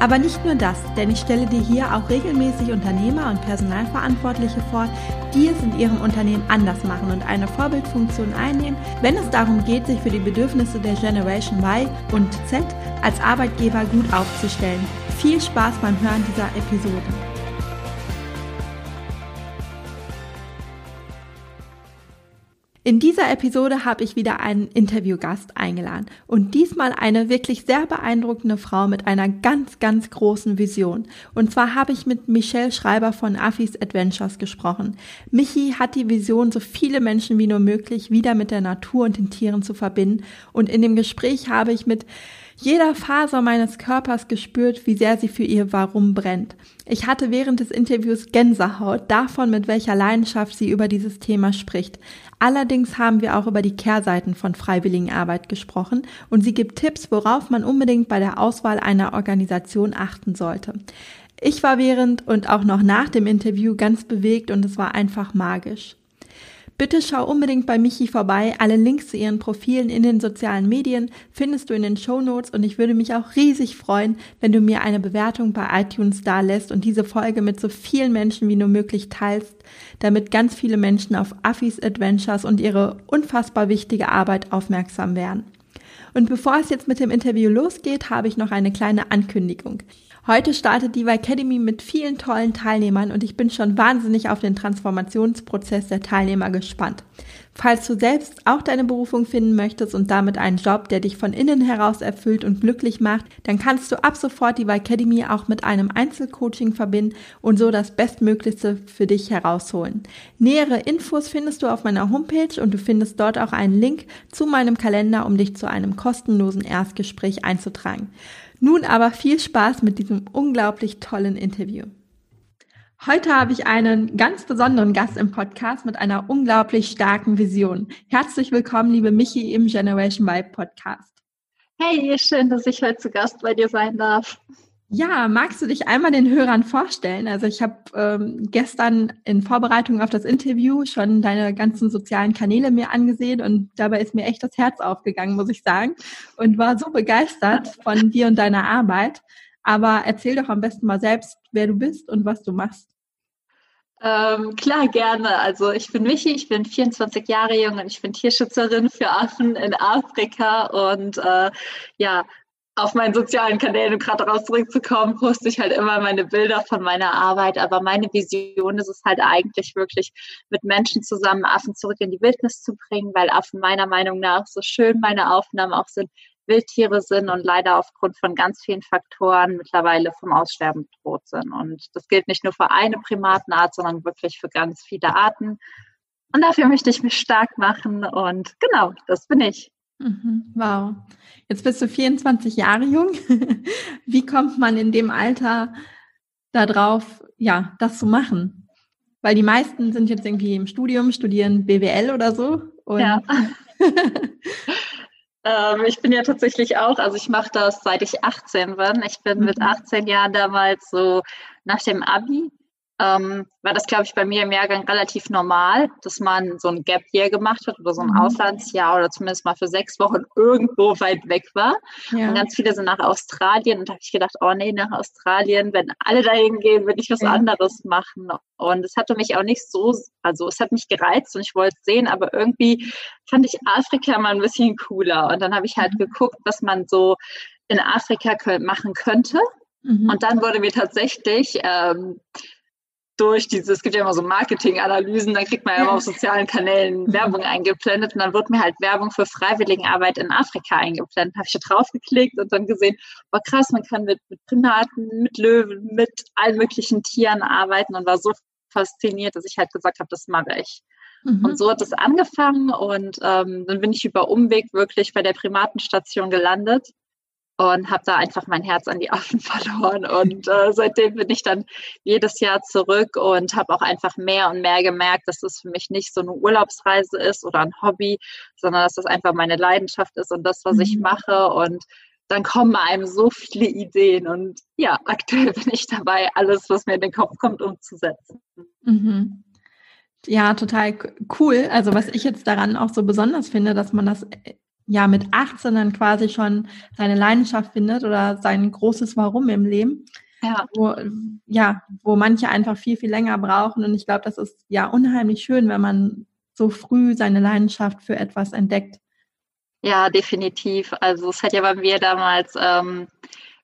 Aber nicht nur das, denn ich stelle dir hier auch regelmäßig Unternehmer und Personalverantwortliche vor, die es in ihrem Unternehmen anders machen und eine Vorbildfunktion einnehmen, wenn es darum geht, sich für die Bedürfnisse der Generation Y und Z als Arbeitgeber gut aufzustellen. Viel Spaß beim Hören dieser Episode. In dieser Episode habe ich wieder einen Interviewgast eingeladen und diesmal eine wirklich sehr beeindruckende Frau mit einer ganz, ganz großen Vision. Und zwar habe ich mit Michelle Schreiber von Affis Adventures gesprochen. Michi hat die Vision, so viele Menschen wie nur möglich wieder mit der Natur und den Tieren zu verbinden. Und in dem Gespräch habe ich mit jeder Faser meines Körpers gespürt, wie sehr sie für ihr Warum brennt. Ich hatte während des Interviews Gänsehaut davon, mit welcher Leidenschaft sie über dieses Thema spricht. Allerdings haben wir auch über die Kehrseiten von Freiwilligenarbeit gesprochen und sie gibt Tipps, worauf man unbedingt bei der Auswahl einer Organisation achten sollte. Ich war während und auch noch nach dem Interview ganz bewegt und es war einfach magisch. Bitte schau unbedingt bei Michi vorbei. Alle Links zu ihren Profilen in den sozialen Medien findest du in den Show Notes und ich würde mich auch riesig freuen, wenn du mir eine Bewertung bei iTunes da lässt und diese Folge mit so vielen Menschen wie nur möglich teilst, damit ganz viele Menschen auf Affis Adventures und ihre unfassbar wichtige Arbeit aufmerksam werden. Und bevor es jetzt mit dem Interview losgeht, habe ich noch eine kleine Ankündigung. Heute startet die Academy mit vielen tollen Teilnehmern und ich bin schon wahnsinnig auf den Transformationsprozess der Teilnehmer gespannt. Falls du selbst auch deine Berufung finden möchtest und damit einen Job, der dich von innen heraus erfüllt und glücklich macht, dann kannst du ab sofort die Academy auch mit einem Einzelcoaching verbinden und so das Bestmöglichste für dich herausholen. Nähere Infos findest du auf meiner Homepage und du findest dort auch einen Link zu meinem Kalender, um dich zu einem kostenlosen Erstgespräch einzutragen. Nun aber viel Spaß mit diesem unglaublich tollen Interview. Heute habe ich einen ganz besonderen Gast im Podcast mit einer unglaublich starken Vision. Herzlich willkommen, liebe Michi im Generation Vibe Podcast. Hey, schön, dass ich heute zu Gast bei dir sein darf. Ja, magst du dich einmal den Hörern vorstellen? Also ich habe ähm, gestern in Vorbereitung auf das Interview schon deine ganzen sozialen Kanäle mir angesehen und dabei ist mir echt das Herz aufgegangen, muss ich sagen, und war so begeistert von dir und deiner Arbeit. Aber erzähl doch am besten mal selbst, wer du bist und was du machst. Ähm, klar, gerne. Also ich bin Michi, ich bin 24 Jahre jung und ich bin Tierschützerin für Affen in Afrika und äh, ja, auf meinen sozialen Kanälen, um gerade daraus zurückzukommen, poste ich halt immer meine Bilder von meiner Arbeit. Aber meine Vision ist es halt eigentlich wirklich, mit Menschen zusammen Affen zurück in die Wildnis zu bringen, weil Affen meiner Meinung nach so schön meine Aufnahmen auch sind, Wildtiere sind und leider aufgrund von ganz vielen Faktoren mittlerweile vom Aussterben bedroht sind. Und das gilt nicht nur für eine Primatenart, sondern wirklich für ganz viele Arten. Und dafür möchte ich mich stark machen. Und genau, das bin ich. Mhm. Wow. Jetzt bist du 24 Jahre jung. Wie kommt man in dem Alter darauf, ja, das zu machen? Weil die meisten sind jetzt irgendwie im Studium, studieren BWL oder so. ja. ähm, ich bin ja tatsächlich auch, also ich mache das seit ich 18 bin. Ich bin mhm. mit 18 Jahren damals so nach dem Abi ähm, war das, glaube ich, bei mir im Jahrgang relativ normal, dass man so ein Gap Year gemacht hat oder so ein mhm. Auslandsjahr oder zumindest mal für sechs Wochen irgendwo weit weg war. Ja. Und ganz viele sind nach Australien und da habe ich gedacht, oh nee, nach Australien, wenn alle dahin gehen, würde ich was ja. anderes machen. Und es hatte mich auch nicht so, also es hat mich gereizt und ich wollte es sehen, aber irgendwie fand ich Afrika mal ein bisschen cooler. Und dann habe ich halt mhm. geguckt, was man so in Afrika machen könnte. Mhm. Und dann wurde mir tatsächlich ähm, durch diese, es gibt ja immer so Marketinganalysen, dann kriegt man ja immer auf sozialen Kanälen. Werbung eingeblendet und dann wird mir halt Werbung für Freiwilligenarbeit in Afrika eingeblendet. Habe ich da drauf geklickt und dann gesehen, war krass, man kann mit, mit Primaten, mit Löwen, mit allen möglichen Tieren arbeiten und war so fasziniert, dass ich halt gesagt habe, das mache ich. Mhm. Und so hat es angefangen und ähm, dann bin ich über Umweg wirklich bei der Primatenstation gelandet und habe da einfach mein Herz an die Affen verloren. Und äh, seitdem bin ich dann jedes Jahr zurück und habe auch einfach mehr und mehr gemerkt, dass es für mich nicht so eine Urlaubsreise ist oder ein Hobby, sondern dass das einfach meine Leidenschaft ist und das, was mhm. ich mache. Und dann kommen einem so viele Ideen. Und ja, aktuell bin ich dabei, alles, was mir in den Kopf kommt, umzusetzen. Mhm. Ja, total cool. Also was ich jetzt daran auch so besonders finde, dass man das äh, ja mit 18 dann quasi schon seine Leidenschaft findet oder sein großes Warum im Leben. Ja. Wo, ja, wo manche einfach viel, viel länger brauchen. Und ich glaube, das ist ja unheimlich schön, wenn man so früh seine Leidenschaft für etwas entdeckt. Ja, definitiv. Also es hat ja bei mir damals ähm,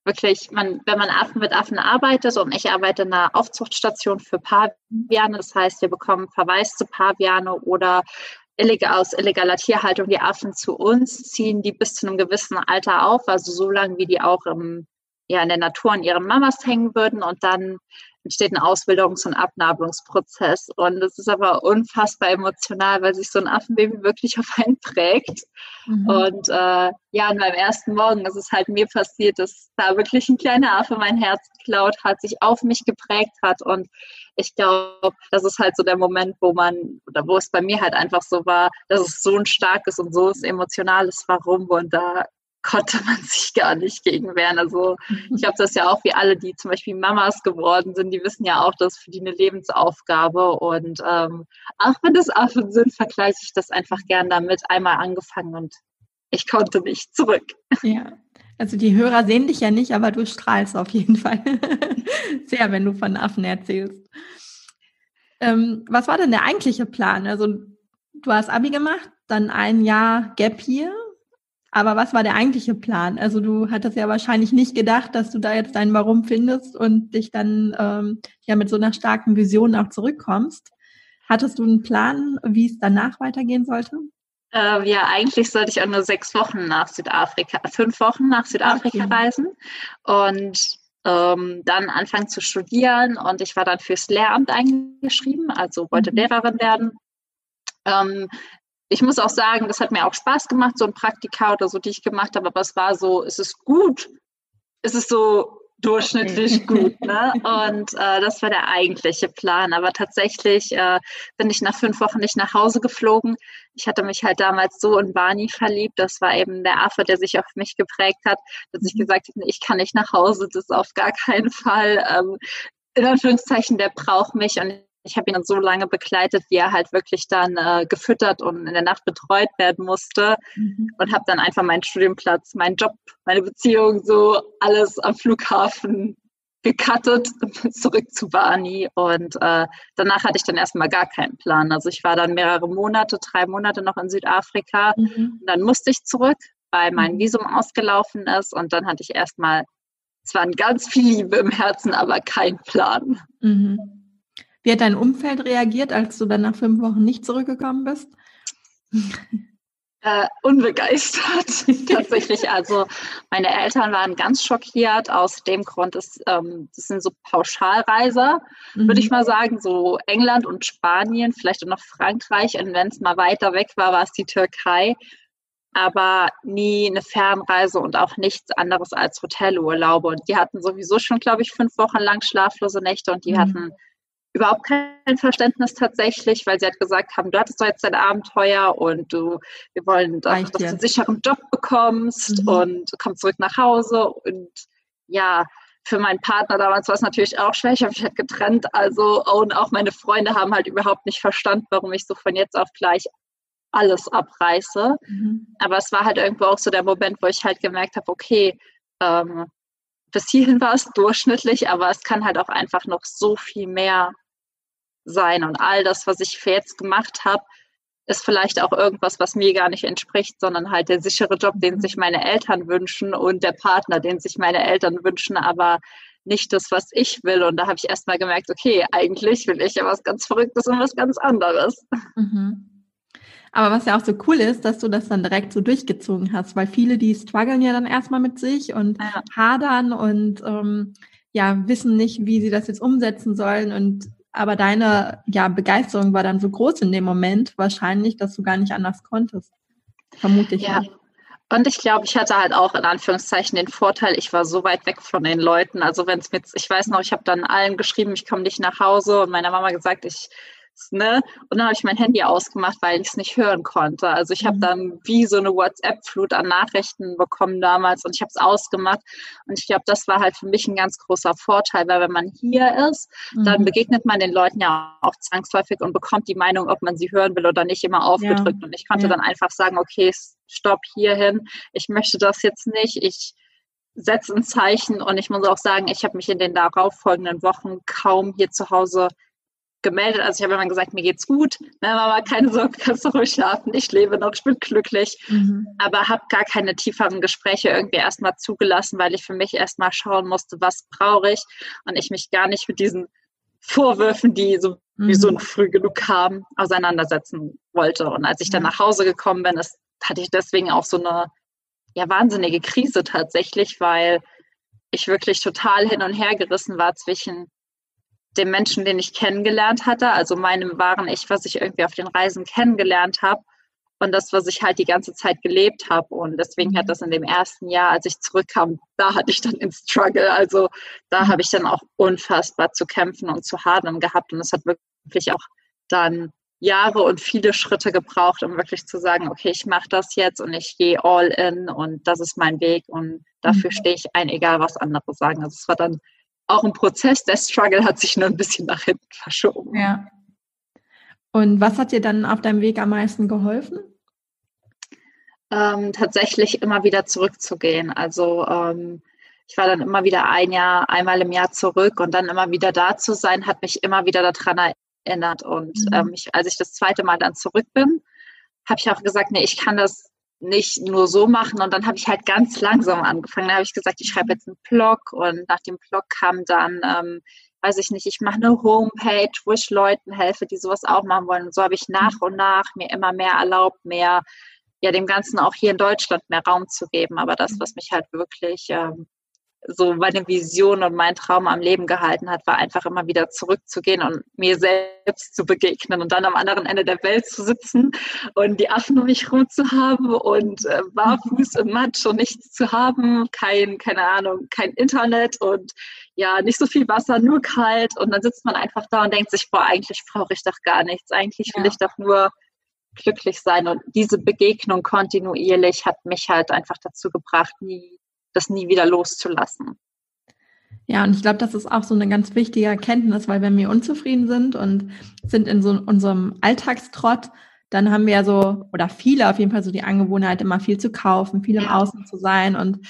wirklich, man, wenn man Affen mit Affen arbeitet und ich arbeite in einer Aufzuchtstation für Paviane, das heißt, wir bekommen verwaiste Paviane oder illegal, aus illegaler Tierhaltung die Affen zu uns, ziehen die bis zu einem gewissen Alter auf, also so lange, wie die auch im, ja, in der Natur an ihren Mamas hängen würden und dann entsteht ein Ausbildungs- und Abnabelungsprozess. Und es ist aber unfassbar emotional, weil sich so ein Affenbaby wirklich auf einen prägt. Mhm. Und äh, ja, an meinem ersten Morgen ist es halt mir passiert, dass da wirklich ein kleiner Affe mein Herz geklaut hat, sich auf mich geprägt hat. Und ich glaube, das ist halt so der Moment, wo man, oder wo es bei mir halt einfach so war, dass es so ein starkes und so ein emotionales Warum. Und da konnte man sich gar nicht gegen wehren. Also ich glaube, das ja auch wie alle, die zum Beispiel Mamas geworden sind, die wissen ja auch, das ist für die eine Lebensaufgabe. Und ähm, auch wenn das Affen sind, vergleiche ich das einfach gern damit. Einmal angefangen und ich konnte nicht zurück. Ja. Also die Hörer sehen dich ja nicht, aber du strahlst auf jeden Fall sehr, wenn du von Affen erzählst. Ähm, was war denn der eigentliche Plan? Also du hast Abi gemacht, dann ein Jahr Gap hier aber was war der eigentliche Plan? Also du hattest ja wahrscheinlich nicht gedacht, dass du da jetzt dein Warum findest und dich dann ähm, ja mit so einer starken Vision auch zurückkommst. Hattest du einen Plan, wie es danach weitergehen sollte? Äh, ja, eigentlich sollte ich auch nur sechs Wochen nach Südafrika, fünf Wochen nach Südafrika okay. reisen und ähm, dann anfangen zu studieren. Und ich war dann fürs Lehramt eingeschrieben, also wollte mhm. Lehrerin werden. Ähm, ich muss auch sagen, das hat mir auch Spaß gemacht, so ein Praktika oder so, die ich gemacht habe, aber es war so, es ist gut, es ist so durchschnittlich gut. Ne? Und äh, das war der eigentliche Plan. Aber tatsächlich äh, bin ich nach fünf Wochen nicht nach Hause geflogen. Ich hatte mich halt damals so in Barney verliebt. Das war eben der Affe, der sich auf mich geprägt hat, dass ich mhm. gesagt habe, ich kann nicht nach Hause, das auf gar keinen Fall. Ähm, in Anführungszeichen, der braucht mich und ich habe ihn dann so lange begleitet, wie er halt wirklich dann äh, gefüttert und in der Nacht betreut werden musste mhm. und habe dann einfach meinen Studienplatz, meinen Job, meine Beziehung, so alles am Flughafen gecuttet zurück zu Barney und äh, danach hatte ich dann erstmal gar keinen Plan. Also ich war dann mehrere Monate, drei Monate noch in Südafrika mhm. und dann musste ich zurück, weil mein mhm. Visum ausgelaufen ist und dann hatte ich erstmal zwar ganz viel Liebe im Herzen, aber keinen Plan. Mhm. Wie hat dein Umfeld reagiert, als du dann nach fünf Wochen nicht zurückgekommen bist? Äh, unbegeistert tatsächlich. Also meine Eltern waren ganz schockiert. Aus dem Grund, ist, ähm, das sind so Pauschalreiser, mhm. würde ich mal sagen, so England und Spanien, vielleicht auch noch Frankreich. Und wenn es mal weiter weg war, war es die Türkei. Aber nie eine Fernreise und auch nichts anderes als Hotelurlaube. Und die hatten sowieso schon, glaube ich, fünf Wochen lang schlaflose Nächte und die mhm. hatten überhaupt kein Verständnis tatsächlich, weil sie hat gesagt haben, du hattest doch jetzt dein Abenteuer und du, wir wollen, dass, dass du einen sicheren Job bekommst mhm. und kommst zurück nach Hause und ja, für meinen Partner damals war es natürlich auch schwer. Ich habe mich halt getrennt, also und auch meine Freunde haben halt überhaupt nicht verstanden, warum ich so von jetzt auf gleich alles abreiße. Mhm. Aber es war halt irgendwo auch so der Moment, wo ich halt gemerkt habe, okay, ähm, bis hierhin war es durchschnittlich, aber es kann halt auch einfach noch so viel mehr sein. Und all das, was ich jetzt gemacht habe, ist vielleicht auch irgendwas, was mir gar nicht entspricht, sondern halt der sichere Job, den sich meine Eltern wünschen und der Partner, den sich meine Eltern wünschen, aber nicht das, was ich will. Und da habe ich erst mal gemerkt, okay, eigentlich will ich ja was ganz Verrücktes und was ganz anderes. Mhm. Aber was ja auch so cool ist, dass du das dann direkt so durchgezogen hast, weil viele, die strugglen ja dann erstmal mit sich und ja. hadern und ähm, ja, wissen nicht, wie sie das jetzt umsetzen sollen und aber deine ja, Begeisterung war dann so groß in dem Moment, wahrscheinlich, dass du gar nicht anders konntest. Vermute ich. Ja. Und ich glaube, ich hatte halt auch in Anführungszeichen den Vorteil, ich war so weit weg von den Leuten. Also wenn es mit, ich weiß noch, ich habe dann allen geschrieben, ich komme nicht nach Hause und meiner Mama gesagt, ich Ne? Und dann habe ich mein Handy ausgemacht, weil ich es nicht hören konnte. Also ich habe mhm. dann wie so eine WhatsApp-Flut an Nachrichten bekommen damals und ich habe es ausgemacht. Und ich glaube, das war halt für mich ein ganz großer Vorteil, weil wenn man hier ist, mhm. dann begegnet man den Leuten ja auch zwangsläufig und bekommt die Meinung, ob man sie hören will oder nicht, immer aufgedrückt. Ja. Und ich konnte ja. dann einfach sagen, okay, stopp hierhin, ich möchte das jetzt nicht, ich setze ein Zeichen und ich muss auch sagen, ich habe mich in den darauffolgenden Wochen kaum hier zu Hause gemeldet. Also ich habe immer gesagt, mir geht's gut. Ne, Mama, keine Sorge, kannst du ruhig schlafen. Ich lebe noch, ich bin glücklich. Mhm. Aber habe gar keine tieferen Gespräche irgendwie erstmal zugelassen, weil ich für mich erstmal schauen musste, was brauche ich. Und ich mich gar nicht mit diesen Vorwürfen, die so mhm. wie so ein früh genug kamen, auseinandersetzen wollte. Und als ich dann nach Hause gekommen bin, ist, hatte ich deswegen auch so eine ja, wahnsinnige Krise tatsächlich, weil ich wirklich total hin und her gerissen war zwischen dem Menschen, den ich kennengelernt hatte, also meinem wahren Ich, was ich irgendwie auf den Reisen kennengelernt habe und das, was ich halt die ganze Zeit gelebt habe. Und deswegen hat mhm. das in dem ersten Jahr, als ich zurückkam, da hatte ich dann den Struggle. Also da habe ich dann auch unfassbar zu kämpfen und zu hadern gehabt. Und es hat wirklich auch dann Jahre und viele Schritte gebraucht, um wirklich zu sagen, okay, ich mache das jetzt und ich gehe all in und das ist mein Weg und dafür mhm. stehe ich ein, egal was andere sagen. Also es war dann auch ein Prozess. Der Struggle hat sich nur ein bisschen nach hinten verschoben. Ja. Und was hat dir dann auf deinem Weg am meisten geholfen? Ähm, tatsächlich immer wieder zurückzugehen. Also ähm, ich war dann immer wieder ein Jahr, einmal im Jahr zurück und dann immer wieder da zu sein, hat mich immer wieder daran erinnert. Und mhm. ähm, ich, als ich das zweite Mal dann zurück bin, habe ich auch gesagt, nee, ich kann das nicht nur so machen. Und dann habe ich halt ganz langsam angefangen. Da habe ich gesagt, ich schreibe jetzt einen Blog und nach dem Blog kam dann, ähm, weiß ich nicht, ich mache eine Homepage, wo ich Leuten helfe, die sowas auch machen wollen. Und so habe ich nach und nach mir immer mehr erlaubt, mehr ja dem Ganzen auch hier in Deutschland mehr Raum zu geben. Aber das, was mich halt wirklich ähm, so meine Vision und mein Traum am Leben gehalten hat, war einfach immer wieder zurückzugehen und mir selbst zu begegnen und dann am anderen Ende der Welt zu sitzen und die Affen um mich rum zu haben und äh, barfuß und Matsch und nichts zu haben, kein, keine Ahnung, kein Internet und ja, nicht so viel Wasser, nur kalt. Und dann sitzt man einfach da und denkt sich, boah, eigentlich brauche ich doch gar nichts, eigentlich will ja. ich doch nur glücklich sein. Und diese Begegnung kontinuierlich hat mich halt einfach dazu gebracht, nie das nie wieder loszulassen. Ja, und ich glaube, das ist auch so eine ganz wichtige Erkenntnis, weil wenn wir unzufrieden sind und sind in so unserem Alltagstrott, dann haben wir ja so, oder viele auf jeden Fall so die Angewohnheit, immer viel zu kaufen, viel im Außen zu sein und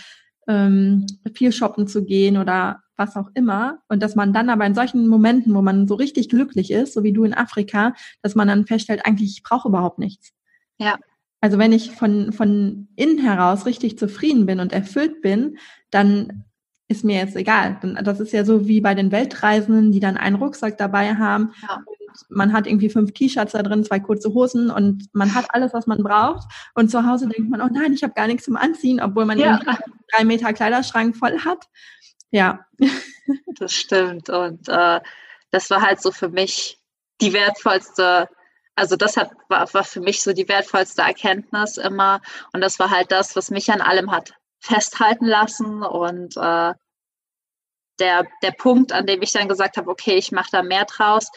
ähm, viel shoppen zu gehen oder was auch immer. Und dass man dann aber in solchen Momenten, wo man so richtig glücklich ist, so wie du in Afrika, dass man dann feststellt, eigentlich, ich brauche überhaupt nichts. Ja. Also wenn ich von, von innen heraus richtig zufrieden bin und erfüllt bin, dann ist mir jetzt egal. Das ist ja so wie bei den Weltreisenden, die dann einen Rucksack dabei haben. Ja. man hat irgendwie fünf T-Shirts da drin, zwei kurze Hosen und man hat alles, was man braucht. Und zu Hause denkt man, oh nein, ich habe gar nichts zum Anziehen, obwohl man ja. drei Meter Kleiderschrank voll hat. Ja. Das stimmt. Und äh, das war halt so für mich die wertvollste also das hat, war, war für mich so die wertvollste Erkenntnis immer. Und das war halt das, was mich an allem hat festhalten lassen. Und äh, der, der Punkt, an dem ich dann gesagt habe, okay, ich mache da mehr draus,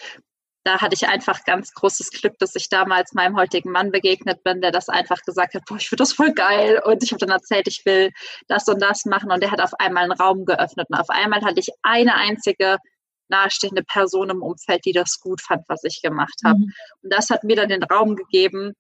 da hatte ich einfach ganz großes Glück, dass ich damals meinem heutigen Mann begegnet bin, der das einfach gesagt hat, boah, ich finde das voll geil. Und ich habe dann erzählt, ich will das und das machen. Und der hat auf einmal einen Raum geöffnet. Und auf einmal hatte ich eine einzige nahestehende Person im Umfeld, die das gut fand, was ich gemacht habe. Mhm. Und das hat mir dann den Raum gegeben,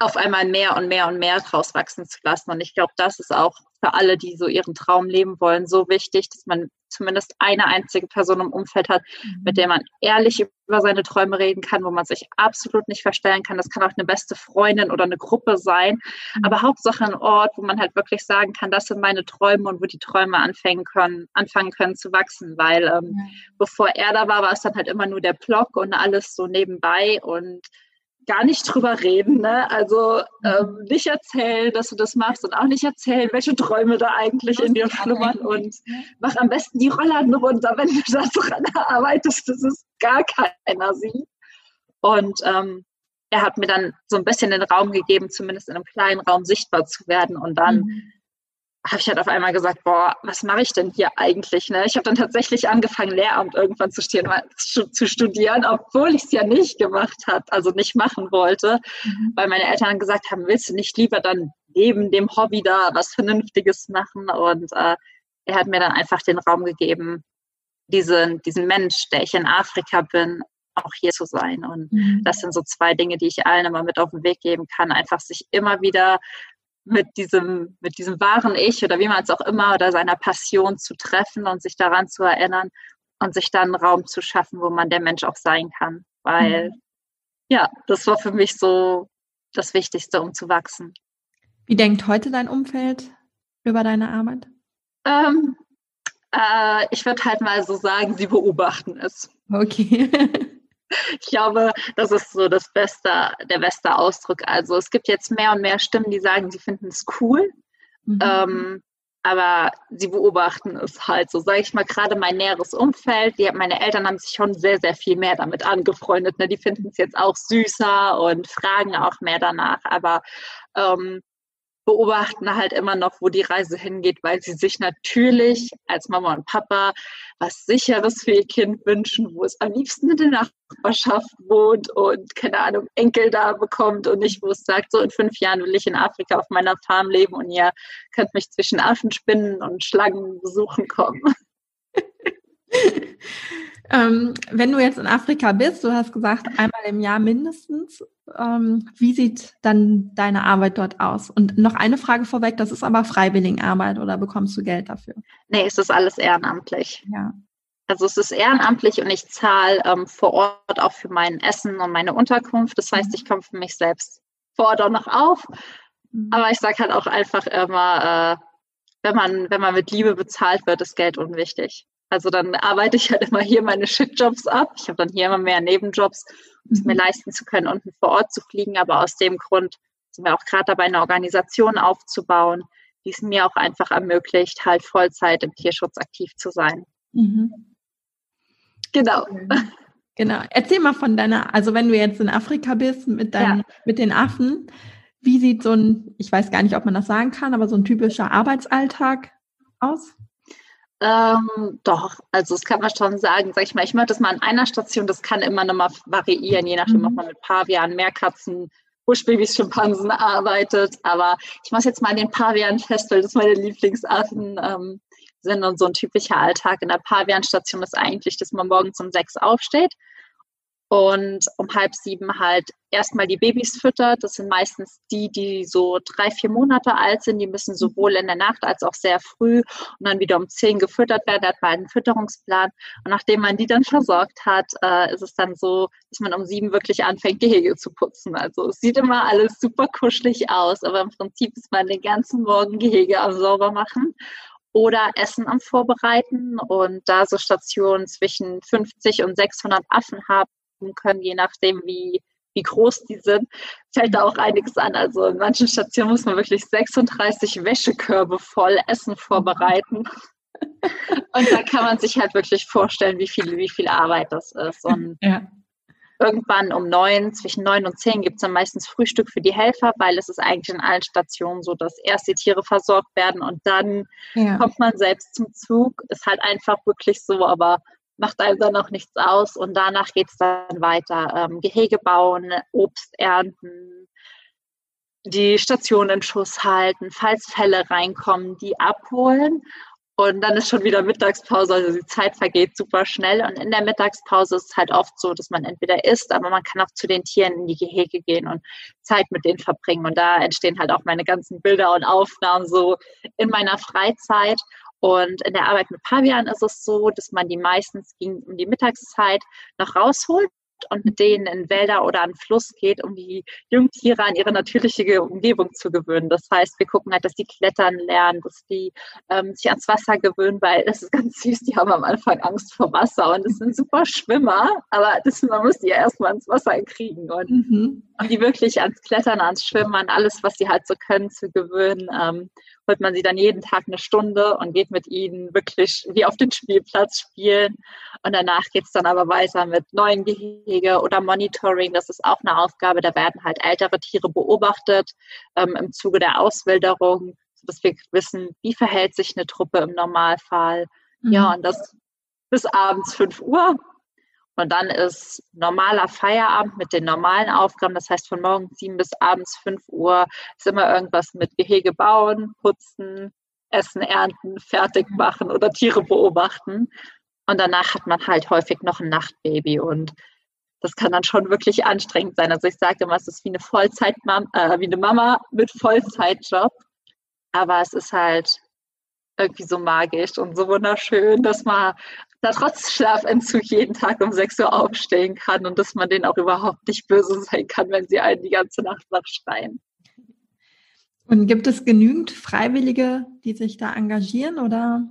auf einmal mehr und mehr und mehr draus wachsen zu lassen. Und ich glaube, das ist auch für alle, die so ihren Traum leben wollen, so wichtig, dass man zumindest eine einzige Person im Umfeld hat, mhm. mit der man ehrlich über seine Träume reden kann, wo man sich absolut nicht verstellen kann. Das kann auch eine beste Freundin oder eine Gruppe sein, mhm. aber Hauptsache ein Ort, wo man halt wirklich sagen kann, das sind meine Träume und wo die Träume anfangen können, anfangen können zu wachsen, weil ähm, mhm. bevor er da war, war es dann halt immer nur der Blog und alles so nebenbei und gar nicht drüber reden. Ne? Also ähm, nicht erzählen, dass du das machst und auch nicht erzählen, welche Träume da eigentlich in dir schlummern und mach am besten die Rollladen runter, wenn du da dran arbeitest, dass es gar keiner sieht. Und ähm, er hat mir dann so ein bisschen den Raum gegeben, zumindest in einem kleinen Raum sichtbar zu werden. Und dann mhm. Habe ich halt auf einmal gesagt, boah, was mache ich denn hier eigentlich? Ne? Ich habe dann tatsächlich angefangen, Lehramt irgendwann zu, studieren, obwohl ich es ja nicht gemacht habe, also nicht machen wollte, mhm. weil meine Eltern gesagt haben, willst du nicht lieber dann neben dem Hobby da was Vernünftiges machen? Und äh, er hat mir dann einfach den Raum gegeben, diesen, diesen Mensch, der ich in Afrika bin, auch hier zu sein. Und mhm. das sind so zwei Dinge, die ich allen immer mit auf den Weg geben kann. Einfach sich immer wieder mit diesem, mit diesem wahren Ich oder wie man es auch immer oder seiner Passion zu treffen und sich daran zu erinnern und sich dann einen Raum zu schaffen, wo man der Mensch auch sein kann. Weil, mhm. ja, das war für mich so das Wichtigste, um zu wachsen. Wie denkt heute dein Umfeld über deine Arbeit? Ähm, äh, ich würde halt mal so sagen, sie beobachten es. Okay. ich glaube, das ist so das beste, der beste Ausdruck. Also es gibt jetzt mehr und mehr Stimmen, die sagen, sie finden es cool. Mhm. Ähm, aber sie beobachten es halt so, sage ich mal, gerade mein näheres Umfeld. Die, meine Eltern haben sich schon sehr, sehr viel mehr damit angefreundet. Ne? Die finden es jetzt auch süßer und fragen auch mehr danach. Aber ähm, beobachten halt immer noch, wo die Reise hingeht, weil sie sich natürlich als Mama und Papa was Sicheres für ihr Kind wünschen, wo es am liebsten in der Nachbarschaft wohnt und keine Ahnung, Enkel da bekommt und nicht, wo es sagt, so in fünf Jahren will ich in Afrika auf meiner Farm leben und ihr könnt mich zwischen Affenspinnen und Schlangen besuchen kommen. Ähm, wenn du jetzt in Afrika bist, du hast gesagt, einmal im Jahr mindestens, ähm, wie sieht dann deine Arbeit dort aus? Und noch eine Frage vorweg, das ist aber Freiwilligenarbeit oder bekommst du Geld dafür? Nee, es ist alles ehrenamtlich. Ja. Also es ist ehrenamtlich und ich zahle ähm, vor Ort auch für mein Essen und meine Unterkunft. Das heißt, mhm. ich komme für mich selbst vor Ort auch noch auf. Mhm. Aber ich sage halt auch einfach immer, äh, wenn man, wenn man mit Liebe bezahlt wird, ist Geld unwichtig. Also dann arbeite ich halt immer hier meine Shitjobs ab. Ich habe dann hier immer mehr Nebenjobs, um es mir mhm. leisten zu können, unten vor Ort zu fliegen. Aber aus dem Grund sind wir auch gerade dabei, eine Organisation aufzubauen, die es mir auch einfach ermöglicht, halt Vollzeit im Tierschutz aktiv zu sein. Mhm. Genau. Genau. Erzähl mal von deiner, also wenn du jetzt in Afrika bist mit deinen, ja. mit den Affen, wie sieht so ein, ich weiß gar nicht, ob man das sagen kann, aber so ein typischer Arbeitsalltag aus? Ähm, doch, also das kann man schon sagen, sag ich mal, ich mache das mal an einer Station, das kann immer noch mal variieren, je nachdem, mhm. ob man mit Pavian, Meerkatzen, Buschbabys, Schimpansen arbeitet. Aber ich mache jetzt mal den Pavian fest, weil das meine Lieblingsaffen ähm, sind und so ein typischer Alltag in der Pavianstation ist eigentlich, dass man morgens um sechs aufsteht und um halb sieben halt erstmal die Babys füttert. Das sind meistens die, die so drei, vier Monate alt sind. Die müssen sowohl in der Nacht als auch sehr früh und dann wieder um zehn gefüttert werden. Da hat man einen Fütterungsplan. Und nachdem man die dann versorgt hat, äh, ist es dann so, dass man um sieben wirklich anfängt, Gehege zu putzen. Also es sieht immer alles super kuschelig aus, aber im Prinzip ist man den ganzen Morgen Gehege am sauber machen oder Essen am Vorbereiten und da so Stationen zwischen 50 und 600 Affen haben, können, je nachdem, wie, wie groß die sind, fällt da auch einiges an. Also in manchen Stationen muss man wirklich 36 Wäschekörbe voll Essen vorbereiten. Und da kann man sich halt wirklich vorstellen, wie viel, wie viel Arbeit das ist. Und ja. irgendwann um neun, zwischen neun und zehn gibt es dann meistens Frühstück für die Helfer, weil es ist eigentlich in allen Stationen so, dass erst die Tiere versorgt werden und dann ja. kommt man selbst zum Zug. Ist halt einfach wirklich so, aber macht einem dann noch nichts aus und danach geht es dann weiter. Ähm, Gehege bauen, Obst ernten, die Station in Schuss halten, falls Fälle reinkommen, die abholen. Und dann ist schon wieder Mittagspause, also die Zeit vergeht super schnell. Und in der Mittagspause ist es halt oft so, dass man entweder isst, aber man kann auch zu den Tieren in die Gehege gehen und Zeit mit denen verbringen. Und da entstehen halt auch meine ganzen Bilder und Aufnahmen so in meiner Freizeit. Und in der Arbeit mit Pavian ist es so, dass man die meistens gegen, um die Mittagszeit noch rausholt und mit denen in Wälder oder an Fluss geht, um die Jungtiere an ihre natürliche Umgebung zu gewöhnen. Das heißt, wir gucken halt, dass die klettern lernen, dass die ähm, sich ans Wasser gewöhnen, weil das ist ganz süß, die haben am Anfang Angst vor Wasser und das sind super Schwimmer, aber das, man muss die ja erstmal ins Wasser kriegen und, mhm. und die wirklich ans Klettern, ans Schwimmen, an alles, was sie halt so können, zu gewöhnen. Ähm, holt man sie dann jeden Tag eine Stunde und geht mit ihnen wirklich wie auf den Spielplatz spielen. Und danach geht es dann aber weiter mit neuen Gehege oder Monitoring. Das ist auch eine Aufgabe. Da werden halt ältere Tiere beobachtet ähm, im Zuge der Auswilderung, sodass wir wissen, wie verhält sich eine Truppe im Normalfall. Mhm. Ja, und das bis abends 5 Uhr. Und dann ist normaler Feierabend mit den normalen Aufgaben. Das heißt, von morgens 7 bis abends 5 Uhr ist immer irgendwas mit Gehege bauen, putzen, essen, ernten, fertig machen oder Tiere beobachten. Und danach hat man halt häufig noch ein Nachtbaby und das kann dann schon wirklich anstrengend sein. Also ich sage immer, es ist wie eine Vollzeitmama, äh, wie eine Mama mit Vollzeitjob. Aber es ist halt irgendwie so magisch und so wunderschön, dass man da trotz Schlafentzug jeden Tag um 6 Uhr aufstehen kann und dass man denen auch überhaupt nicht böse sein kann, wenn sie einen die ganze Nacht wach schreien. Und gibt es genügend Freiwillige, die sich da engagieren oder?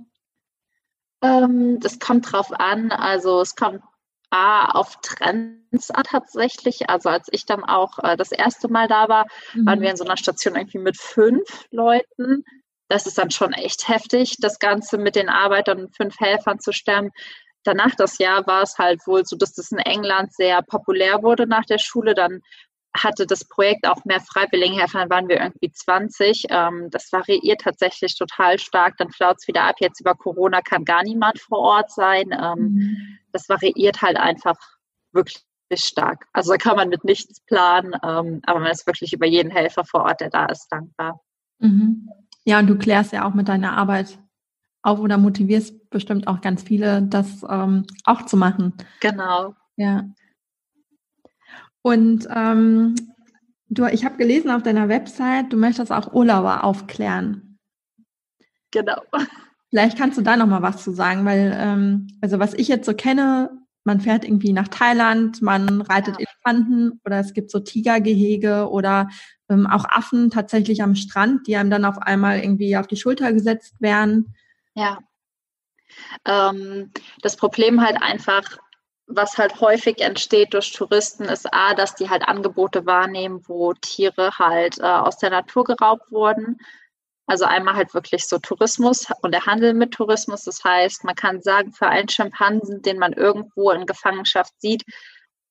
Ähm, das kommt drauf an. Also es kommt A, auf Trends tatsächlich. Also als ich dann auch äh, das erste Mal da war, mhm. waren wir in so einer Station irgendwie mit fünf Leuten das ist dann schon echt heftig, das Ganze mit den Arbeitern und fünf Helfern zu stemmen. Danach das Jahr war es halt wohl so, dass das in England sehr populär wurde nach der Schule. Dann hatte das Projekt auch mehr Freiwilligenhelfer, dann waren wir irgendwie 20. Ähm, das variiert tatsächlich total stark. Dann flaut es wieder ab. Jetzt über Corona kann gar niemand vor Ort sein. Ähm, mhm. Das variiert halt einfach wirklich stark. Also da kann man mit nichts planen, ähm, aber man ist wirklich über jeden Helfer vor Ort, der da ist, dankbar. Mhm. Ja, und du klärst ja auch mit deiner Arbeit auf oder motivierst bestimmt auch ganz viele, das ähm, auch zu machen. Genau. Ja. Und ähm, du, ich habe gelesen auf deiner Website, du möchtest auch Urlauber aufklären. Genau. Vielleicht kannst du da noch mal was zu sagen, weil ähm, also was ich jetzt so kenne, man fährt irgendwie nach Thailand, man reitet ja. Elefanten oder es gibt so Tigergehege oder ähm, auch Affen tatsächlich am Strand, die einem dann auf einmal irgendwie auf die Schulter gesetzt werden. Ja. Ähm, das Problem halt einfach, was halt häufig entsteht durch Touristen, ist A, dass die halt Angebote wahrnehmen, wo Tiere halt äh, aus der Natur geraubt wurden. Also einmal halt wirklich so Tourismus und der Handel mit Tourismus. Das heißt, man kann sagen, für einen Schimpansen, den man irgendwo in Gefangenschaft sieht,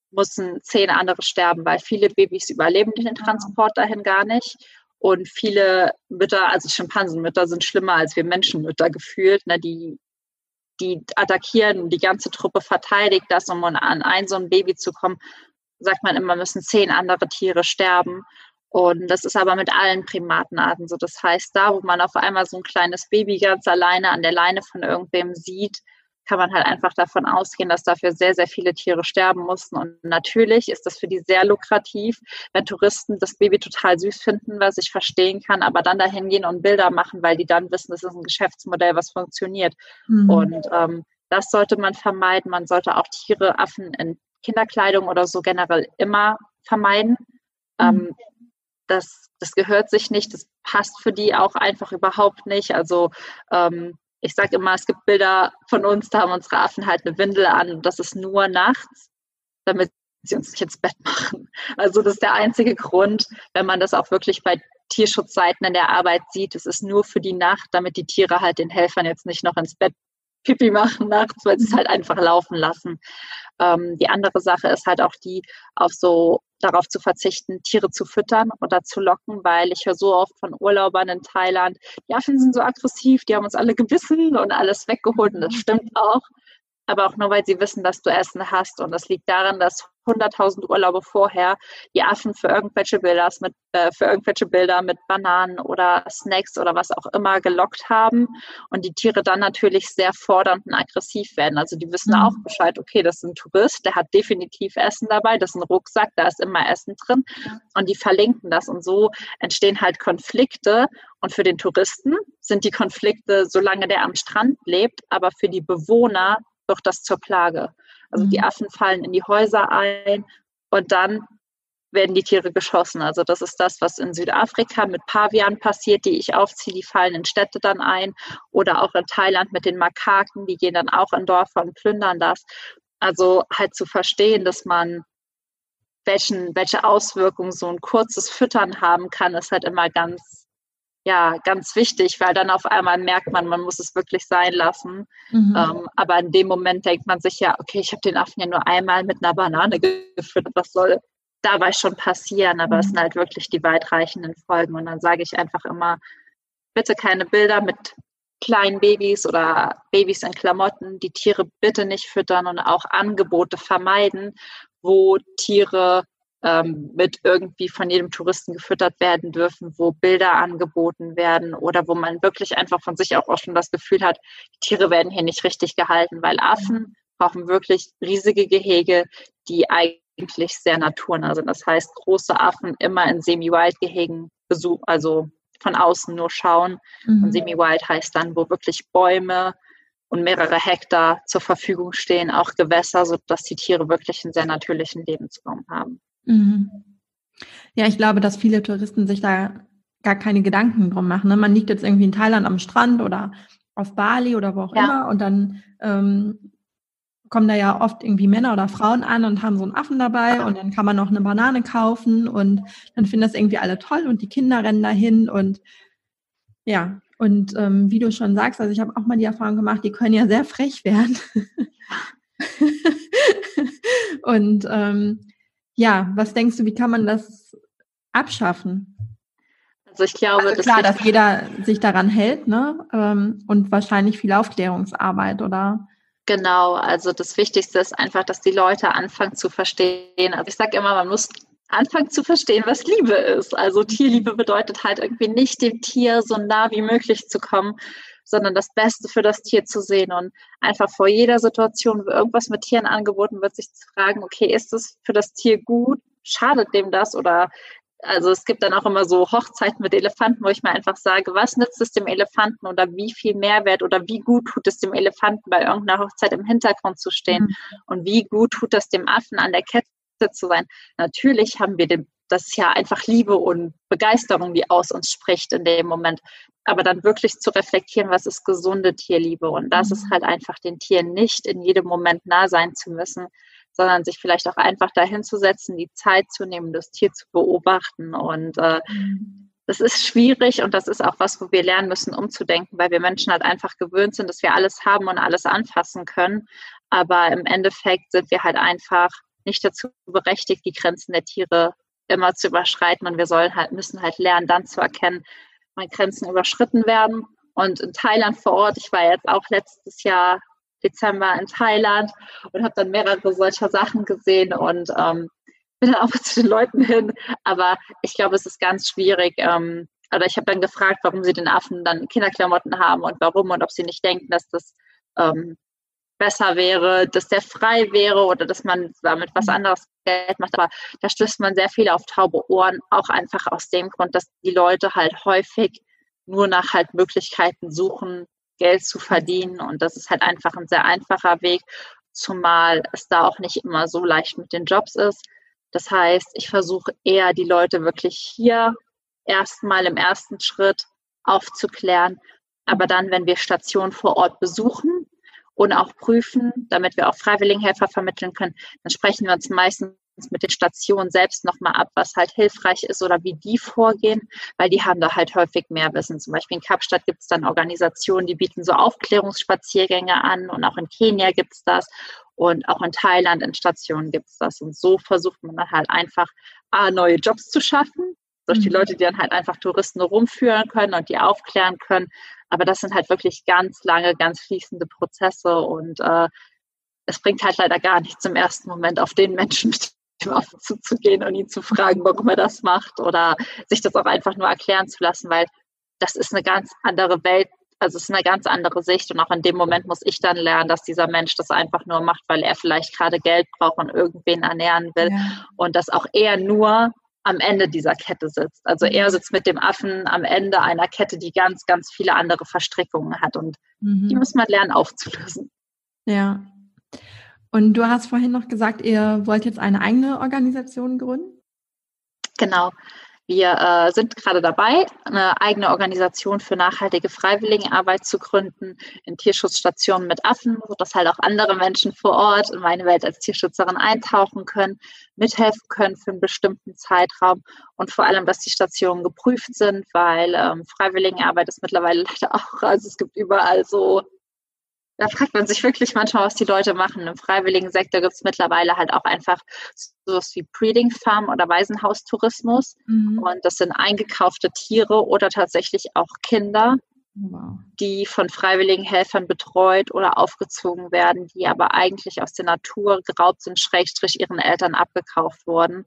müssen zehn andere sterben, weil viele Babys überleben den Transport dahin gar nicht. Und viele Mütter, also Schimpansenmütter, sind schlimmer als wir Menschenmütter gefühlt. Ne? Die, die attackieren, die ganze Truppe verteidigt das, um an ein so ein Baby zu kommen, sagt man immer, müssen zehn andere Tiere sterben. Und das ist aber mit allen Primatenarten so. Das heißt, da, wo man auf einmal so ein kleines Baby ganz alleine an der Leine von irgendwem sieht, kann man halt einfach davon ausgehen, dass dafür sehr, sehr viele Tiere sterben mussten. Und natürlich ist das für die sehr lukrativ, wenn Touristen das Baby total süß finden, was ich verstehen kann, aber dann dahin gehen und Bilder machen, weil die dann wissen, das ist ein Geschäftsmodell, was funktioniert. Mhm. Und ähm, das sollte man vermeiden. Man sollte auch Tiere, Affen in Kinderkleidung oder so generell immer vermeiden. Mhm. Ähm, das, das gehört sich nicht, das passt für die auch einfach überhaupt nicht. Also ähm, ich sage immer, es gibt Bilder von uns, da haben unsere Affen halt eine Windel an und das ist nur nachts, damit sie uns nicht ins Bett machen. Also das ist der einzige Grund, wenn man das auch wirklich bei Tierschutzseiten in der Arbeit sieht, es ist nur für die Nacht, damit die Tiere halt den Helfern jetzt nicht noch ins Bett Pipi machen nachts, weil sie es halt einfach laufen lassen. Ähm, die andere Sache ist halt auch die, auf so darauf zu verzichten, Tiere zu füttern oder zu locken, weil ich höre so oft von Urlaubern in Thailand, die Affen sind so aggressiv, die haben uns alle gebissen und alles weggeholt und das stimmt auch aber auch nur, weil sie wissen, dass du Essen hast. Und das liegt daran, dass 100.000 Urlaube vorher die Affen für irgendwelche Bilder mit, äh, für irgendwelche Bilder mit Bananen oder Snacks oder was auch immer gelockt haben und die Tiere dann natürlich sehr fordernd und aggressiv werden. Also die wissen mhm. auch Bescheid, okay, das ist ein Tourist, der hat definitiv Essen dabei, das ist ein Rucksack, da ist immer Essen drin und die verlinken das und so entstehen halt Konflikte und für den Touristen sind die Konflikte, solange der am Strand lebt, aber für die Bewohner wird das zur Plage. Also mhm. die Affen fallen in die Häuser ein und dann werden die Tiere geschossen. Also das ist das, was in Südafrika mit Pavian passiert, die ich aufziehe, die fallen in Städte dann ein. Oder auch in Thailand mit den Makaken, die gehen dann auch in Dörfer und plündern das. Also halt zu verstehen, dass man welchen, welche Auswirkungen so ein kurzes Füttern haben kann, ist halt immer ganz ja ganz wichtig, weil dann auf einmal merkt man, man muss es wirklich sein lassen. Mhm. Ähm, aber in dem Moment denkt man sich ja, okay, ich habe den Affen ja nur einmal mit einer Banane gefüttert, was soll dabei schon passieren? Aber mhm. es sind halt wirklich die weitreichenden Folgen. Und dann sage ich einfach immer, bitte keine Bilder mit kleinen Babys oder Babys in Klamotten, die Tiere bitte nicht füttern und auch Angebote vermeiden, wo Tiere ähm, mit irgendwie von jedem Touristen gefüttert werden dürfen, wo Bilder angeboten werden oder wo man wirklich einfach von sich auch, auch schon das Gefühl hat, die Tiere werden hier nicht richtig gehalten, weil Affen brauchen wirklich riesige Gehege, die eigentlich sehr naturnah sind. Das heißt, große Affen immer in Semi-Wild-Gehegen besuchen, also von außen nur schauen. Mhm. Und Semi-Wild heißt dann, wo wirklich Bäume und mehrere Hektar zur Verfügung stehen, auch Gewässer, sodass die Tiere wirklich einen sehr natürlichen Lebensraum haben. Mhm. Ja, ich glaube, dass viele Touristen sich da gar keine Gedanken drum machen. Ne? Man liegt jetzt irgendwie in Thailand am Strand oder auf Bali oder wo auch ja. immer und dann ähm, kommen da ja oft irgendwie Männer oder Frauen an und haben so einen Affen dabei und dann kann man noch eine Banane kaufen und dann finden das irgendwie alle toll und die Kinder rennen dahin und ja, und ähm, wie du schon sagst, also ich habe auch mal die Erfahrung gemacht, die können ja sehr frech werden. und ähm, ja, was denkst du, wie kann man das abschaffen? Also ich glaube, also klar, dass jeder sich daran hält, ne? Ähm, und wahrscheinlich viel Aufklärungsarbeit, oder? Genau, also das Wichtigste ist einfach, dass die Leute anfangen zu verstehen. Also ich sage immer, man muss anfangen zu verstehen, was Liebe ist. Also Tierliebe bedeutet halt irgendwie nicht dem Tier so nah wie möglich zu kommen, sondern das Beste für das Tier zu sehen und einfach vor jeder Situation, wo irgendwas mit Tieren angeboten wird, sich zu fragen, okay, ist es für das Tier gut? Schadet dem das oder also es gibt dann auch immer so Hochzeiten mit Elefanten, wo ich mir einfach sage, was nützt es dem Elefanten oder wie viel Mehrwert oder wie gut tut es dem Elefanten bei irgendeiner Hochzeit im Hintergrund zu stehen mhm. und wie gut tut es dem Affen an der Kette zu sein. Natürlich haben wir den, das ist ja einfach Liebe und Begeisterung, die aus uns spricht in dem Moment. Aber dann wirklich zu reflektieren, was ist gesunde Tierliebe und das mhm. ist halt einfach den Tieren nicht in jedem Moment nah sein zu müssen, sondern sich vielleicht auch einfach dahin zu setzen, die Zeit zu nehmen, das Tier zu beobachten. Und äh, mhm. das ist schwierig und das ist auch was, wo wir lernen müssen, umzudenken, weil wir Menschen halt einfach gewöhnt sind, dass wir alles haben und alles anfassen können. Aber im Endeffekt sind wir halt einfach nicht dazu berechtigt, die Grenzen der Tiere immer zu überschreiten. Und wir sollen halt, müssen halt lernen, dann zu erkennen, wann Grenzen überschritten werden. Und in Thailand vor Ort, ich war jetzt auch letztes Jahr Dezember in Thailand und habe dann mehrere solcher Sachen gesehen und ähm, bin dann auch zu den Leuten hin. Aber ich glaube, es ist ganz schwierig. Ähm, oder ich habe dann gefragt, warum sie den Affen dann Kinderklamotten haben und warum und ob sie nicht denken, dass das ähm, besser wäre, dass der frei wäre oder dass man damit was anderes Geld macht. Aber da stößt man sehr viel auf taube Ohren, auch einfach aus dem Grund, dass die Leute halt häufig nur nach halt Möglichkeiten suchen, Geld zu verdienen. Und das ist halt einfach ein sehr einfacher Weg, zumal es da auch nicht immer so leicht mit den Jobs ist. Das heißt, ich versuche eher die Leute wirklich hier erstmal im ersten Schritt aufzuklären. Aber dann, wenn wir Stationen vor Ort besuchen und auch prüfen, damit wir auch Freiwilligenhelfer vermitteln können, dann sprechen wir uns meistens mit den Stationen selbst nochmal ab, was halt hilfreich ist oder wie die vorgehen, weil die haben da halt häufig mehr Wissen. Zum Beispiel in Kapstadt gibt es dann Organisationen, die bieten so Aufklärungsspaziergänge an und auch in Kenia gibt es das und auch in Thailand in Stationen gibt es das. Und so versucht man dann halt einfach A, neue Jobs zu schaffen, durch die mhm. Leute, die dann halt einfach Touristen rumführen können und die aufklären können. Aber das sind halt wirklich ganz lange, ganz fließende Prozesse und äh, es bringt halt leider gar nichts im ersten Moment auf den Menschen mit dem Affen zuzugehen und ihn zu fragen, warum er das macht oder sich das auch einfach nur erklären zu lassen, weil das ist eine ganz andere Welt, also es ist eine ganz andere Sicht und auch in dem Moment muss ich dann lernen, dass dieser Mensch das einfach nur macht, weil er vielleicht gerade Geld braucht und irgendwen ernähren will ja. und dass auch er nur am Ende dieser Kette sitzt. Also mhm. er sitzt mit dem Affen am Ende einer Kette, die ganz, ganz viele andere Verstrickungen hat und mhm. die muss man lernen aufzulösen. Ja, und du hast vorhin noch gesagt, ihr wollt jetzt eine eigene Organisation gründen? Genau. Wir äh, sind gerade dabei, eine eigene Organisation für nachhaltige Freiwilligenarbeit zu gründen in Tierschutzstationen mit Affen, sodass halt auch andere Menschen vor Ort in meine Welt als Tierschützerin eintauchen können, mithelfen können für einen bestimmten Zeitraum und vor allem, dass die Stationen geprüft sind, weil ähm, Freiwilligenarbeit ist mittlerweile leider auch, also es gibt überall so da fragt man sich wirklich manchmal, was die Leute machen. Im freiwilligen Sektor gibt es mittlerweile halt auch einfach sowas wie Breeding Farm oder Waisenhaustourismus. Mhm. Und das sind eingekaufte Tiere oder tatsächlich auch Kinder, wow. die von freiwilligen Helfern betreut oder aufgezogen werden, die aber eigentlich aus der Natur geraubt sind, schrägstrich ihren Eltern abgekauft wurden.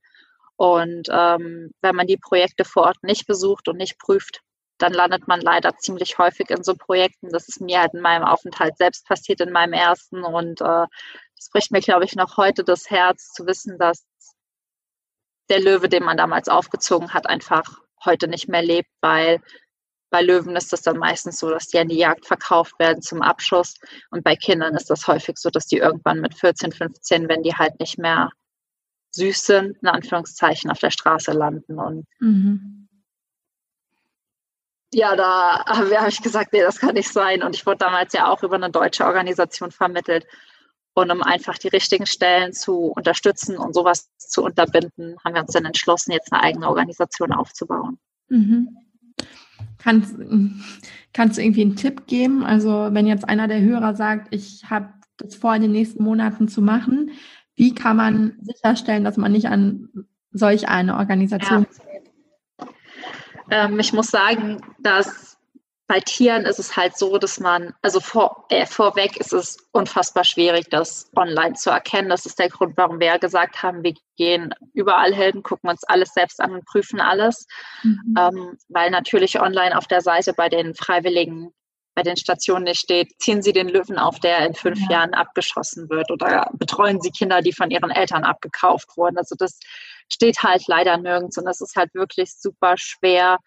Und ähm, wenn man die Projekte vor Ort nicht besucht und nicht prüft, dann landet man leider ziemlich häufig in so Projekten. Das ist mir halt in meinem Aufenthalt selbst passiert, in meinem ersten. Und äh, das bricht mir, glaube ich, noch heute das Herz zu wissen, dass der Löwe, den man damals aufgezogen hat, einfach heute nicht mehr lebt, weil bei Löwen ist das dann meistens so, dass die an die Jagd verkauft werden zum Abschuss. Und bei Kindern ist das häufig so, dass die irgendwann mit 14, 15, wenn die halt nicht mehr süß sind, in Anführungszeichen, auf der Straße landen. Und mhm ja, da habe ich gesagt, nee, das kann nicht sein. Und ich wurde damals ja auch über eine deutsche Organisation vermittelt. Und um einfach die richtigen Stellen zu unterstützen und sowas zu unterbinden, haben wir uns dann entschlossen, jetzt eine eigene Organisation aufzubauen. Mhm. Kannst, kannst du irgendwie einen Tipp geben? Also wenn jetzt einer der Hörer sagt, ich habe das vor, in den nächsten Monaten zu machen, wie kann man sicherstellen, dass man nicht an solch eine Organisation ja. Ähm, ich muss sagen, dass bei Tieren ist es halt so, dass man, also vor, äh, vorweg ist es unfassbar schwierig, das online zu erkennen. Das ist der Grund, warum wir ja gesagt haben, wir gehen überall hin, gucken uns alles selbst an und prüfen alles. Mhm. Ähm, weil natürlich online auf der Seite bei den Freiwilligen, bei den Stationen nicht steht, ziehen Sie den Löwen auf, der in fünf ja. Jahren abgeschossen wird oder betreuen Sie Kinder, die von ihren Eltern abgekauft wurden. Also das steht halt leider nirgends und es ist halt wirklich super schwer,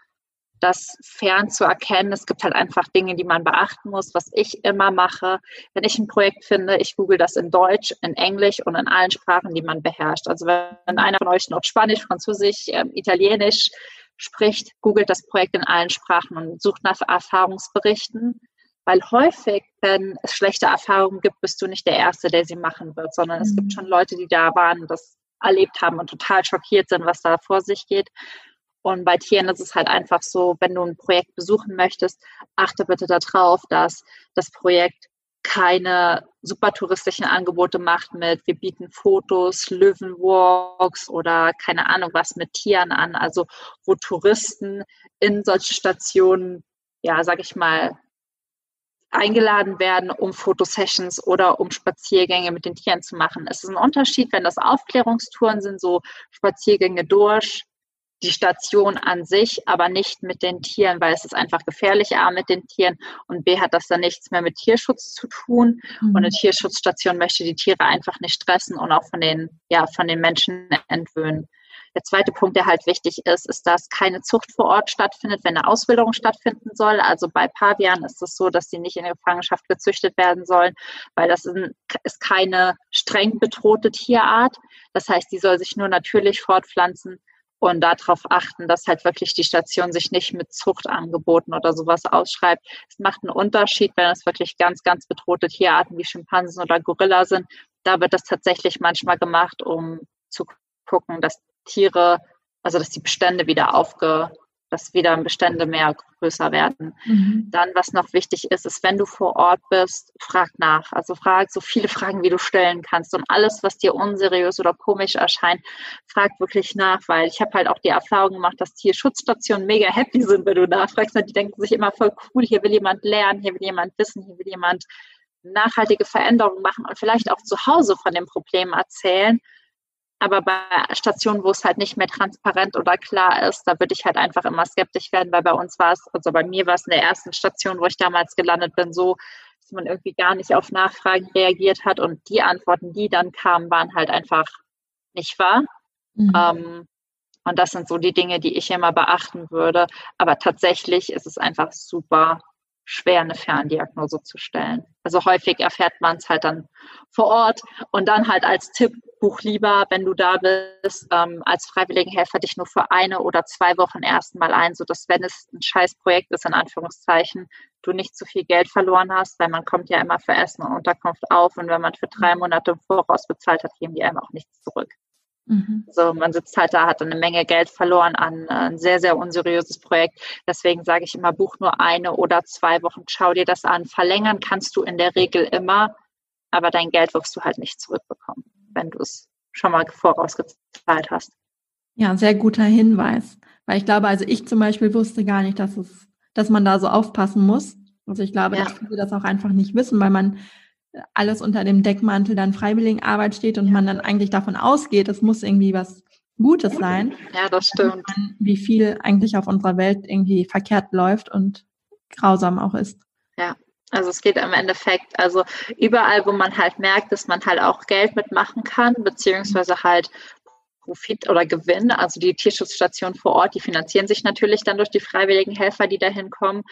das fern zu erkennen. Es gibt halt einfach Dinge, die man beachten muss. Was ich immer mache, wenn ich ein Projekt finde, ich google das in Deutsch, in Englisch und in allen Sprachen, die man beherrscht. Also wenn einer von euch noch Spanisch, Französisch, ähm, Italienisch spricht, googelt das Projekt in allen Sprachen und sucht nach Erfahrungsberichten. Weil häufig, wenn es schlechte Erfahrungen gibt, bist du nicht der Erste, der sie machen wird, sondern es gibt mhm. schon Leute, die da waren, das erlebt haben und total schockiert sind, was da vor sich geht. Und bei Tieren ist es halt einfach so, wenn du ein Projekt besuchen möchtest, achte bitte darauf, dass das Projekt keine super touristischen Angebote macht mit, wir bieten Fotos, Löwenwalks oder keine Ahnung was mit Tieren an. Also wo Touristen in solche Stationen, ja, sag ich mal, eingeladen werden, um Fotosessions oder um Spaziergänge mit den Tieren zu machen. Es ist ein Unterschied, wenn das Aufklärungstouren sind, so Spaziergänge durch die Station an sich, aber nicht mit den Tieren, weil es ist einfach gefährlich, A, mit den Tieren und B, hat das dann nichts mehr mit Tierschutz zu tun. Mhm. Und eine Tierschutzstation möchte die Tiere einfach nicht stressen und auch von den, ja, von den Menschen entwöhnen. Der zweite Punkt, der halt wichtig ist, ist, dass keine Zucht vor Ort stattfindet, wenn eine Ausbildung stattfinden soll. Also bei Pavian ist es so, dass sie nicht in Gefangenschaft gezüchtet werden sollen, weil das ist keine streng bedrohte Tierart. Das heißt, die soll sich nur natürlich fortpflanzen und darauf achten, dass halt wirklich die Station sich nicht mit Zuchtangeboten oder sowas ausschreibt. Es macht einen Unterschied, wenn es wirklich ganz, ganz bedrohte Tierarten wie Schimpansen oder Gorilla sind. Da wird das tatsächlich manchmal gemacht, um zu gucken, dass Tiere, also dass die Bestände wieder aufge, dass wieder Bestände mehr größer werden. Mhm. Dann, was noch wichtig ist, ist, wenn du vor Ort bist, frag nach. Also frag so viele Fragen, wie du stellen kannst. Und alles, was dir unseriös oder komisch erscheint, frag wirklich nach, weil ich habe halt auch die Erfahrung gemacht, dass Tierschutzstationen mega happy sind, wenn du nachfragst. Die denken sich immer voll cool, hier will jemand lernen, hier will jemand wissen, hier will jemand nachhaltige Veränderungen machen und vielleicht auch zu Hause von dem Problem erzählen aber bei Stationen, wo es halt nicht mehr transparent oder klar ist, da würde ich halt einfach immer skeptisch werden, weil bei uns war es, also bei mir war es in der ersten Station, wo ich damals gelandet bin, so, dass man irgendwie gar nicht auf Nachfragen reagiert hat und die Antworten, die dann kamen, waren halt einfach nicht wahr. Mhm. Ähm, und das sind so die Dinge, die ich immer beachten würde. Aber tatsächlich ist es einfach super schwer, eine Ferndiagnose zu stellen. Also häufig erfährt man es halt dann vor Ort und dann halt als Tipp, buch lieber, wenn du da bist, ähm, als Freiwilligenhelfer dich nur für eine oder zwei Wochen erstmal ein, sodass, wenn es ein Scheißprojekt ist, in Anführungszeichen, du nicht zu viel Geld verloren hast, weil man kommt ja immer für Essen und Unterkunft auf und wenn man für drei Monate im Voraus bezahlt hat, geben die einem auch nichts zurück. Mhm. Also man sitzt halt da, hat eine Menge Geld verloren an äh, ein sehr, sehr unseriöses Projekt. Deswegen sage ich immer, buch nur eine oder zwei Wochen, schau dir das an. Verlängern kannst du in der Regel immer, aber dein Geld wirst du halt nicht zurückbekommen, wenn du es schon mal vorausgezahlt hast. Ja, sehr guter Hinweis. Weil ich glaube, also ich zum Beispiel wusste gar nicht, dass es, dass man da so aufpassen muss. Also ich glaube, ja. dass viele das auch einfach nicht wissen, weil man alles unter dem Deckmantel dann Freiwilligenarbeit steht und man dann eigentlich davon ausgeht, es muss irgendwie was Gutes sein. Ja, das stimmt. Wie viel eigentlich auf unserer Welt irgendwie verkehrt läuft und grausam auch ist. Ja, also es geht im Endeffekt, also überall, wo man halt merkt, dass man halt auch Geld mitmachen kann, beziehungsweise halt Profit oder Gewinn. Also die Tierschutzstationen vor Ort, die finanzieren sich natürlich dann durch die freiwilligen Helfer, die dahin kommen.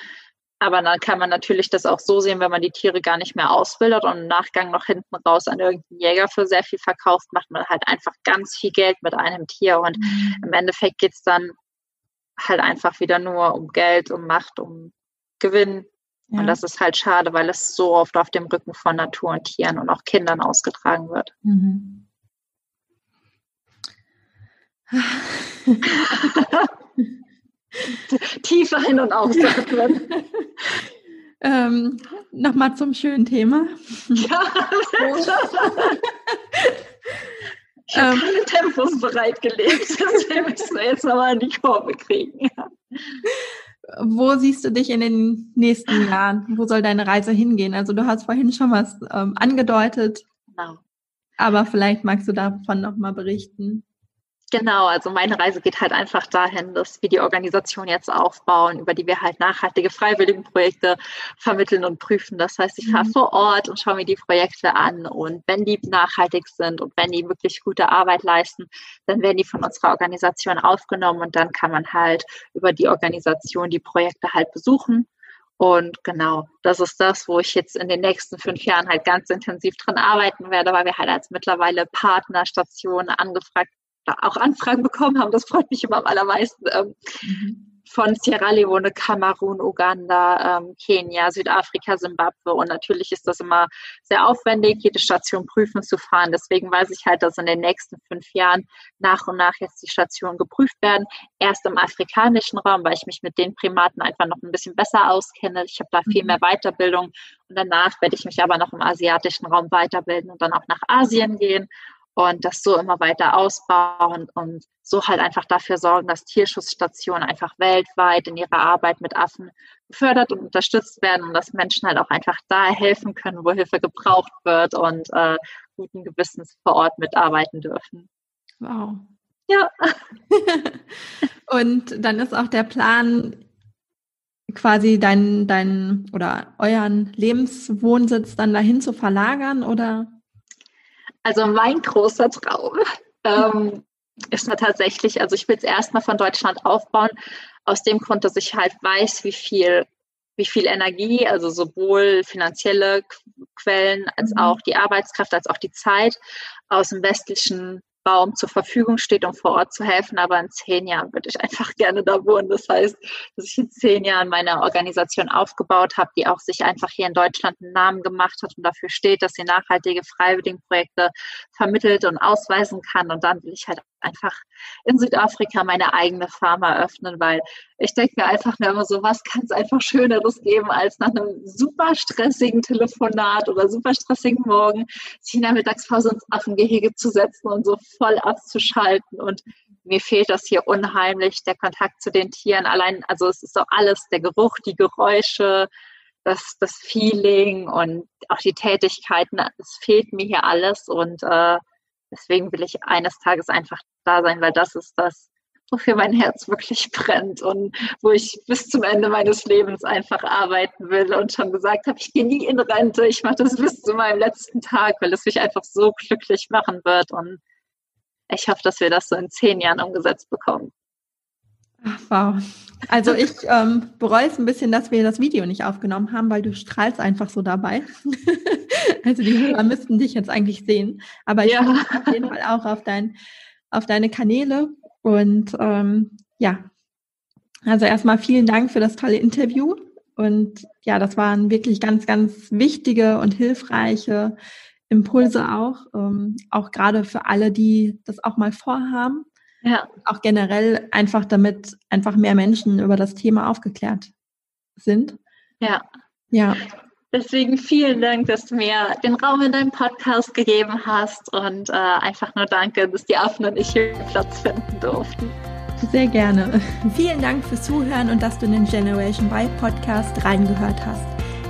Aber dann kann man natürlich das auch so sehen, wenn man die Tiere gar nicht mehr ausbildet und im Nachgang noch hinten raus an irgendeinen Jäger für sehr viel verkauft, macht man halt einfach ganz viel Geld mit einem Tier. Und mhm. im Endeffekt geht es dann halt einfach wieder nur um Geld, um Macht, um Gewinn. Ja. Und das ist halt schade, weil es so oft auf dem Rücken von Natur und Tieren und auch Kindern ausgetragen wird. Mhm. Tief ein- und ausatmen. ähm, Nochmal zum schönen Thema. Ja, ich habe ähm, keine Tempos bereitgelegt, deswegen müssen wir jetzt nochmal in die Kurve kriegen. Wo siehst du dich in den nächsten Jahren? Wo soll deine Reise hingehen? Also du hast vorhin schon was ähm, angedeutet. Genau. Aber vielleicht magst du davon nochmal berichten. Genau, also meine Reise geht halt einfach dahin, dass wir die Organisation jetzt aufbauen, über die wir halt nachhaltige Freiwilligenprojekte vermitteln und prüfen. Das heißt, ich fahre mhm. vor Ort und schaue mir die Projekte an und wenn die nachhaltig sind und wenn die wirklich gute Arbeit leisten, dann werden die von unserer Organisation aufgenommen und dann kann man halt über die Organisation die Projekte halt besuchen. Und genau, das ist das, wo ich jetzt in den nächsten fünf Jahren halt ganz intensiv drin arbeiten werde, weil wir halt als mittlerweile Partnerstation angefragt auch Anfragen bekommen haben. Das freut mich immer am allermeisten. Ähm, mhm. Von Sierra Leone, Kamerun, Uganda, ähm, Kenia, Südafrika, Simbabwe. Und natürlich ist das immer sehr aufwendig, jede Station prüfen zu fahren. Deswegen weiß ich halt, dass in den nächsten fünf Jahren nach und nach jetzt die Stationen geprüft werden. Erst im afrikanischen Raum, weil ich mich mit den Primaten einfach noch ein bisschen besser auskenne. Ich habe da viel mhm. mehr Weiterbildung. Und danach werde ich mich aber noch im asiatischen Raum weiterbilden und dann auch nach Asien gehen und das so immer weiter ausbauen und so halt einfach dafür sorgen, dass Tierschutzstationen einfach weltweit in ihrer Arbeit mit Affen gefördert und unterstützt werden und dass Menschen halt auch einfach da helfen können, wo Hilfe gebraucht wird und äh, guten Gewissens vor Ort mitarbeiten dürfen. Wow. Ja. und dann ist auch der Plan, quasi deinen dein, oder euren Lebenswohnsitz dann dahin zu verlagern oder? Also mein großer Traum ähm, ist da tatsächlich, also ich will es erstmal von Deutschland aufbauen, aus dem Grund, dass ich halt weiß, wie viel, wie viel Energie, also sowohl finanzielle Quellen als mhm. auch die Arbeitskraft, als auch die Zeit aus dem westlichen Raum zur Verfügung steht, um vor Ort zu helfen. Aber in zehn Jahren würde ich einfach gerne da wohnen. Das heißt, dass ich in zehn Jahren meine Organisation aufgebaut habe, die auch sich einfach hier in Deutschland einen Namen gemacht hat und dafür steht, dass sie nachhaltige Freiwilligenprojekte vermittelt und ausweisen kann. Und dann will ich halt einfach in Südafrika meine eigene Farm eröffnen, weil ich denke mir einfach nur immer so, was kann es einfach Schöneres geben, als nach einem super stressigen Telefonat oder super stressigen Morgen sich in der Mittagspause ins Affengehege zu setzen und so voll abzuschalten. Und mir fehlt das hier unheimlich, der Kontakt zu den Tieren. Allein, also es ist so alles, der Geruch, die Geräusche, das, das Feeling und auch die Tätigkeiten, es fehlt mir hier alles und äh, deswegen will ich eines Tages einfach da sein, weil das ist das, wofür mein Herz wirklich brennt und wo ich bis zum Ende meines Lebens einfach arbeiten will und schon gesagt habe, ich gehe nie in Rente, ich mache das bis zu meinem letzten Tag, weil es mich einfach so glücklich machen wird und ich hoffe, dass wir das so in zehn Jahren umgesetzt bekommen. Ach, wow. Also ich ähm, bereue es ein bisschen, dass wir das Video nicht aufgenommen haben, weil du strahlst einfach so dabei. also die Hörer müssten dich jetzt eigentlich sehen. Aber ich ja. auf jeden Fall auch auf, dein, auf deine Kanäle. Und ähm, ja, also erstmal vielen Dank für das tolle Interview. Und ja, das waren wirklich ganz, ganz wichtige und hilfreiche Impulse auch, ähm, auch gerade für alle, die das auch mal vorhaben. Ja. Auch generell einfach, damit einfach mehr Menschen über das Thema aufgeklärt sind. Ja. Ja. Deswegen vielen Dank, dass du mir den Raum in deinem Podcast gegeben hast und äh, einfach nur danke, dass die Affen und ich hier Platz finden durften. Sehr gerne. Vielen Dank fürs Zuhören und dass du in den Generation Y Podcast reingehört hast.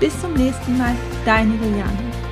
Bis zum nächsten Mal, deine Juliane.